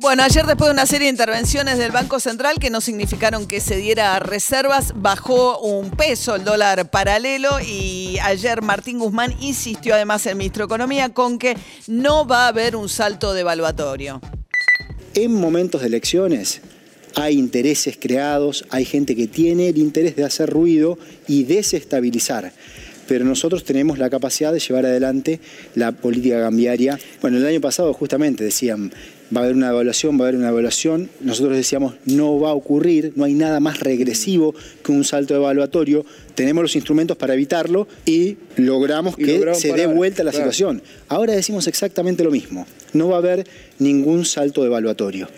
Bueno, ayer después de una serie de intervenciones del Banco Central que no significaron que se diera reservas, bajó un peso el dólar paralelo y ayer Martín Guzmán insistió además el ministro de Economía con que no va a haber un salto devaluatorio. En momentos de elecciones hay intereses creados, hay gente que tiene el interés de hacer ruido y desestabilizar pero nosotros tenemos la capacidad de llevar adelante la política cambiaria. Bueno, el año pasado justamente decían, va a haber una evaluación, va a haber una evaluación. Nosotros decíamos, no va a ocurrir, no hay nada más regresivo que un salto evaluatorio. Tenemos los instrumentos para evitarlo y logramos que se dé vuelta la situación. Ahora decimos exactamente lo mismo. No va a haber ningún salto evaluatorio.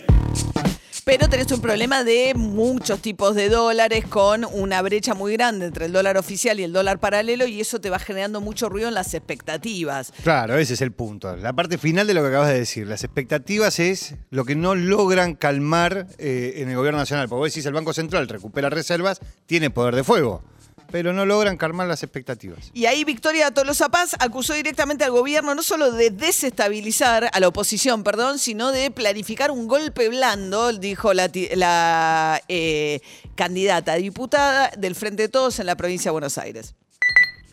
Pero tenés un problema de muchos tipos de dólares con una brecha muy grande entre el dólar oficial y el dólar paralelo y eso te va generando mucho ruido en las expectativas. Claro, ese es el punto. La parte final de lo que acabas de decir. Las expectativas es lo que no logran calmar eh, en el gobierno nacional. Porque vos decís el Banco Central recupera reservas, tiene poder de fuego pero no logran calmar las expectativas. Y ahí Victoria Tolosa Paz acusó directamente al gobierno no solo de desestabilizar a la oposición, perdón, sino de planificar un golpe blando, dijo la, eh, candidata diputada del Frente de Todos en la provincia de Buenos Aires.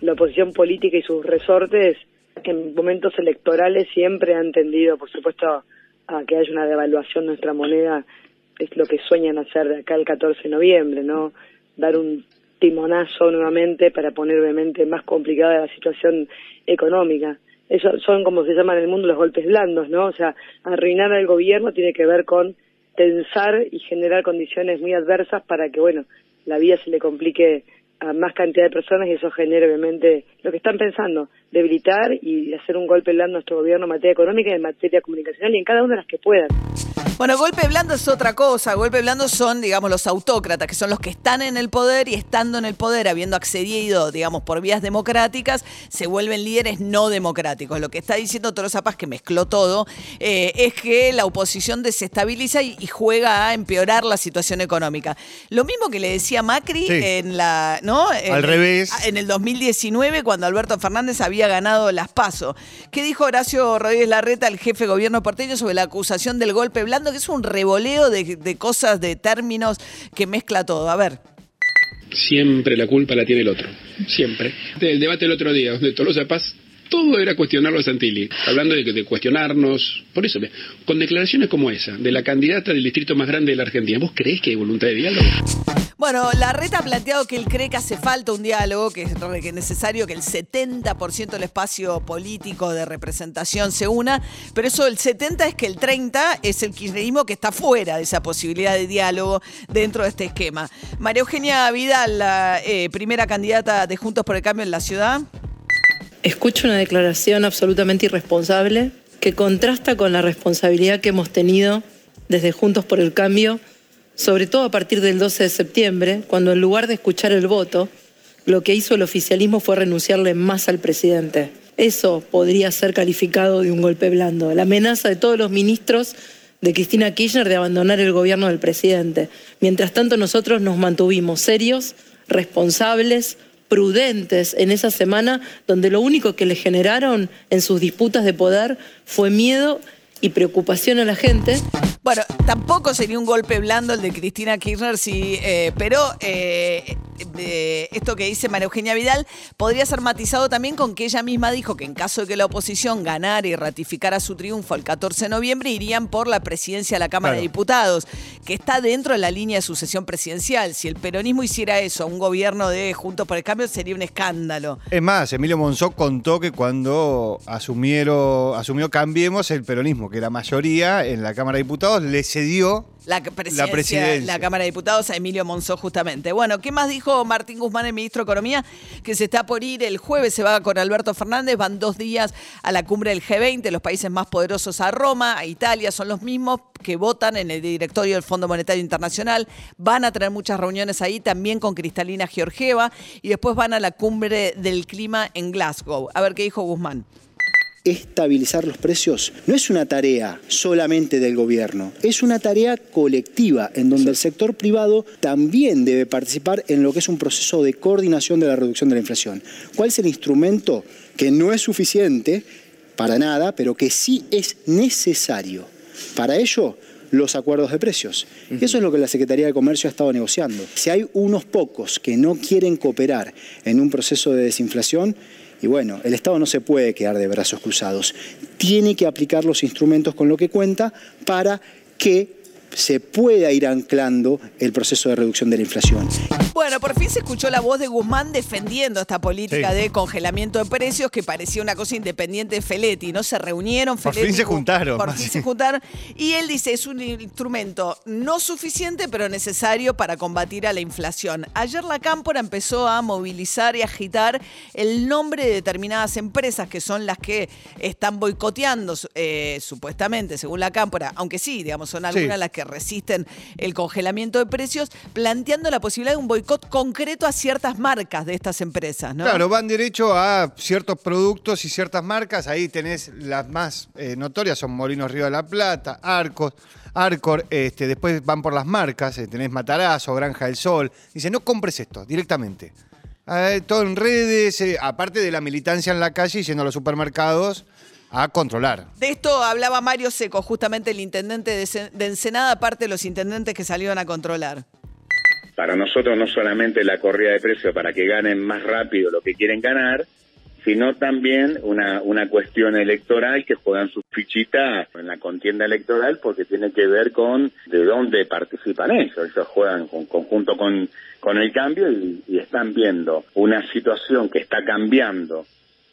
La oposición política y sus resortes en momentos electorales siempre han tendido, por supuesto, a que haya una devaluación de nuestra moneda, es lo que sueñan hacer de acá el 14 de noviembre, ¿no? Dar un timonazo nuevamente para poner obviamente más complicada la situación económica. Eso son como se llaman en el mundo los golpes blandos, ¿no? O sea, arruinar al gobierno tiene que ver con tensar y generar condiciones muy adversas para que, bueno, la vida se le complique a más cantidad de personas y eso genera obviamente lo que están pensando, debilitar y hacer un golpe blando a nuestro gobierno en materia económica y en materia comunicacional y en cada una de las que puedan. Bueno, golpe blando es otra cosa. Golpe blando son, digamos, los autócratas, que son los que están en el poder y estando en el poder, habiendo accedido, digamos, por vías democráticas, se vuelven líderes no democráticos. Lo que está diciendo Tolosa Paz, que mezcló todo, eh, es que la oposición desestabiliza y, juega a empeorar la situación económica. Lo mismo que le decía Macri en la, ¿no? Al revés. En el 2019, cuando Alberto Fernández había ganado las PASO. ¿Qué dijo Horacio Rodríguez Larreta, el jefe de gobierno porteño, sobre la acusación del golpe blando? Que es un revoleo de, cosas, de términos que mezcla todo. A ver. Siempre la culpa la tiene el otro. Siempre. El debate del otro día, donde Tolosa Paz todo era cuestionarlo a Santilli, hablando de, de, cuestionarnos. Por eso, con declaraciones como esa, de la candidata del distrito más grande de la Argentina, ¿vos creés que hay voluntad de diálogo? Bueno, la reta ha planteado que él cree que hace falta un diálogo, que es necesario que el 70% del espacio político de representación se una, pero eso el 70 es que el 30 es el kirchnerismo que está fuera de esa posibilidad de diálogo dentro de este esquema. María Eugenia Vidal, la eh, primera candidata de Juntos por el Cambio en la ciudad. Escucho una declaración absolutamente irresponsable que contrasta con la responsabilidad que hemos tenido desde Juntos por el Cambio sobre todo a partir del 12 de septiembre, cuando en lugar de escuchar el voto, lo que hizo el oficialismo fue renunciarle más al presidente. Eso podría ser calificado de un golpe blando. La amenaza de todos los ministros de Cristina Kirchner de abandonar el gobierno del presidente. Mientras tanto, nosotros nos mantuvimos serios, responsables, prudentes en esa semana donde lo único que le generaron en sus disputas de poder fue miedo y preocupación a la gente. Bueno, tampoco sería un golpe blando el de Cristina Kirchner, sí, eh, pero eh, esto que dice María Eugenia Vidal podría ser matizado también con que ella misma dijo que en caso de que la oposición ganara y ratificara su triunfo el 14 de noviembre, irían por la presidencia de la Cámara de Diputados, que está dentro de la línea de sucesión presidencial. Si el peronismo hiciera eso a un gobierno de Juntos por el Cambio, sería un escándalo. Es más, Emilio Monzó contó que cuando asumieron, asumió Cambiemos, el peronismo, que era mayoría en la Cámara de Diputados, le cedió La presidencia, la presidencia. Cámara de Diputados, a Emilio Monzó, justamente. Bueno, ¿qué más dijo Martín Guzmán, el ministro de Economía? Que se está por ir el jueves, se va con Alberto Fernández, van dos días a la cumbre del G20, los países más poderosos a Roma, a Italia, son los mismos que votan en el directorio del Fondo Monetario Internacional. Van a tener muchas reuniones ahí, también con Cristalina Georgieva, y después van a la cumbre del clima en Glasgow. A ver qué dijo Guzmán estabilizar los precios no es una tarea solamente del gobierno, es una tarea colectiva en donde el sector privado también debe participar en lo que es un proceso de coordinación de la reducción de la inflación. ¿Cuál es el instrumento que no es suficiente para nada, pero que sí es necesario? Para ello, los acuerdos de precios. Eso es lo que la Secretaría de Comercio ha estado negociando. Si hay unos pocos que no quieren cooperar en un proceso de desinflación, y bueno, el Estado no se puede quedar de brazos cruzados. Tiene que aplicar los instrumentos con lo que cuenta para que se pueda ir anclando el proceso de reducción de la inflación. Bueno, por fin se escuchó la voz de Guzmán defendiendo esta política Sí. de congelamiento de precios que parecía una cosa independiente de Feletti, ¿no? Se reunieron, Por Feletti fin se juntaron. Por fin se juntaron. Y él dice, es un instrumento no suficiente, pero necesario para combatir a la inflación. Ayer la Cámpora empezó a movilizar y agitar el nombre de determinadas empresas que son las que están boicoteando, eh, supuestamente, según la Cámpora, aunque sí, digamos, son algunas las que resisten el congelamiento de precios, planteando la posibilidad de un boicot concreto a ciertas marcas de estas empresas, ¿no? Claro, van derecho a ciertos productos y ciertas marcas. Ahí tenés las más eh, notorias, son Molinos Río de la Plata, Arcos, Arcor. Este, después van por las marcas, eh, tenés Matarazzo, Granja del Sol. Dice, no compres esto directamente. Eh, todo en redes, aparte de la militancia en la calle y yendo a los supermercados a controlar. De esto hablaba Mario Seco, justamente el intendente de Ensenada, aparte de los intendentes que salieron a controlar. Para nosotros no solamente la corrida de precios para que ganen más rápido lo que quieren ganar, sino también una, una cuestión electoral que juegan su fichita en la contienda electoral porque tiene que ver con de dónde participan ellos. Ellos juegan con, conjunto con, con el cambio y, y están viendo una situación que está cambiando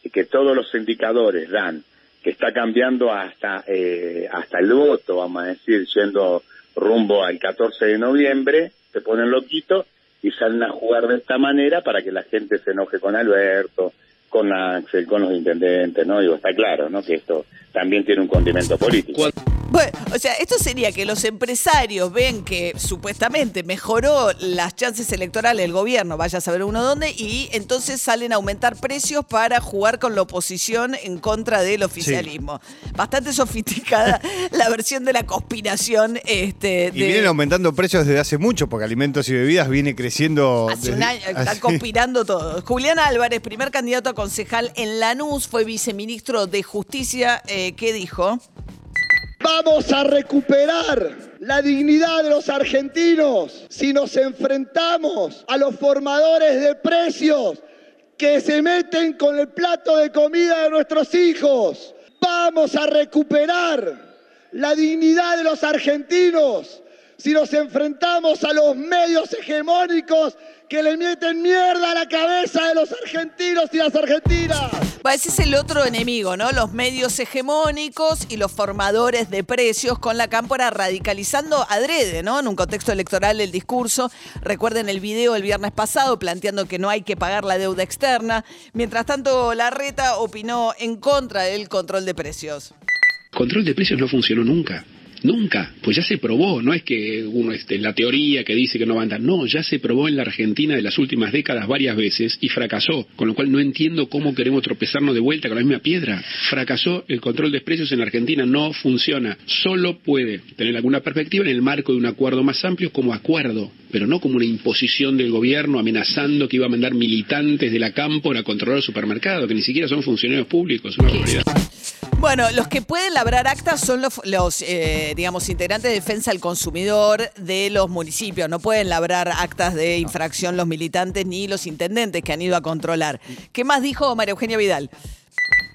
y que todos los indicadores dan que está cambiando hasta eh, hasta el voto, vamos a decir, yendo rumbo al 14 de noviembre, se ponen loquitos y salen a jugar de esta manera para que la gente se enoje con Alberto, con Axel, con los intendentes, ¿no? Digo, está claro, ¿no? Que esto también tiene un condimento político. Bueno, o sea, esto sería que los empresarios ven que supuestamente mejoró las chances electorales del gobierno, vaya a saber uno dónde, y entonces salen a aumentar precios para jugar con la oposición en contra del oficialismo. Bastante sofisticada la versión de la conspiración. Este, Y de- vienen aumentando precios desde hace mucho, porque alimentos y bebidas viene creciendo. Hace un año, están así. conspirando todo. Julián Álvarez, primer candidato a concejal en Lanús, fue viceministro de Justicia. Eh, ¿Qué dijo? Vamos a recuperar la dignidad de los argentinos si nos enfrentamos a los formadores de precios que se meten con el plato de comida de nuestros hijos. Vamos a recuperar la dignidad de los argentinos si nos enfrentamos a los medios hegemónicos que le meten mierda a la cabeza de los argentinos y las argentinas. Ese es el otro enemigo, ¿no? Los medios hegemónicos y los formadores de precios con la cámpora radicalizando adrede, ¿no? En un contexto electoral el discurso. Recuerden el video el viernes pasado planteando que no hay que pagar la deuda externa. Mientras tanto, Larreta opinó en contra del control de precios. Control de precios no funcionó nunca. Nunca, pues ya se probó, no es que uno esté la teoría que dice que no va a andar, no, ya se probó en la Argentina de las últimas décadas varias veces y fracasó, con lo cual no entiendo cómo queremos tropezarnos de vuelta con la misma piedra. Fracasó el control de precios en la Argentina, no funciona, solo puede tener alguna perspectiva en el marco de un acuerdo más amplio como acuerdo, pero no como una imposición del gobierno amenazando que iba a mandar militantes de la cámpora a controlar el supermercado, que ni siquiera son funcionarios públicos, una. Bueno, los que pueden labrar actas son los, los, eh, digamos, integrantes de defensa del consumidor de los municipios. No pueden labrar actas de infracción los militantes ni los intendentes que han ido a controlar. ¿Qué más dijo María Eugenia Vidal?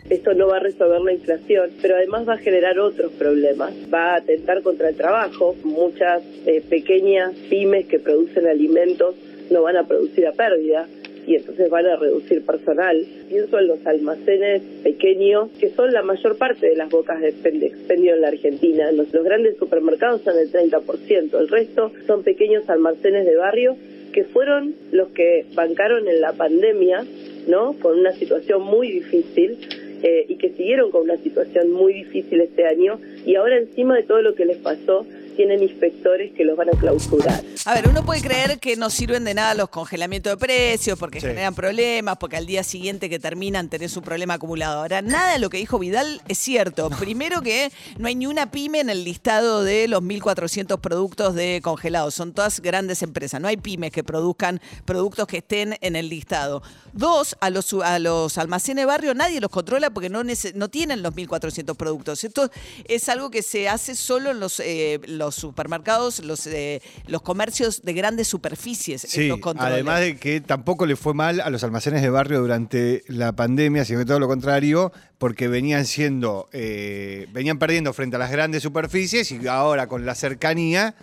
Esto no va a resolver la inflación, pero además va a generar otros problemas. Va a atentar contra el trabajo. Muchas eh, pequeñas pymes que producen alimentos no van a producir a pérdida y entonces van a reducir personal. Pienso en los almacenes pequeños, que son la mayor parte de las bocas de expen- de expendio en la Argentina. Los, los grandes supermercados son el 30%, el resto son pequeños almacenes de barrio que fueron los que bancaron en la pandemia, ¿no? Con una situación muy difícil eh, y que siguieron con una situación muy difícil este año y ahora encima de todo lo que les pasó tienen inspectores que los van a clausurar. A ver, uno puede creer que no sirven de nada los congelamientos de precios porque Sí. generan problemas, porque al día siguiente que terminan tenés un problema acumulado. Ahora, nada de lo que dijo Vidal es cierto. Primero que no hay ni una pyme en el listado de los 1.400 productos de congelados. Son todas grandes empresas. No hay pymes que produzcan productos que estén en el listado. Dos, a los, a los almacenes de barrio nadie los controla porque no, no tienen los 1.400 productos. Esto es algo que se hace solo en los, eh, los supermercados, los, eh, los comercios de grandes superficies. Sí, estos controles. además de que tampoco le fue mal a los almacenes de barrio durante la pandemia, sino que todo lo contrario, porque venían siendo, eh, venían perdiendo frente a las grandes superficies y ahora con la cercanía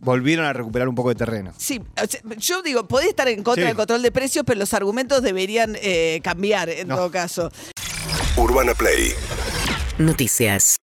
volvieron a recuperar un poco de terreno. Sí, yo digo, podés estar en contra Sí. del control de precios, pero los argumentos deberían eh, cambiar en No. todo caso. Urbana Play Noticias.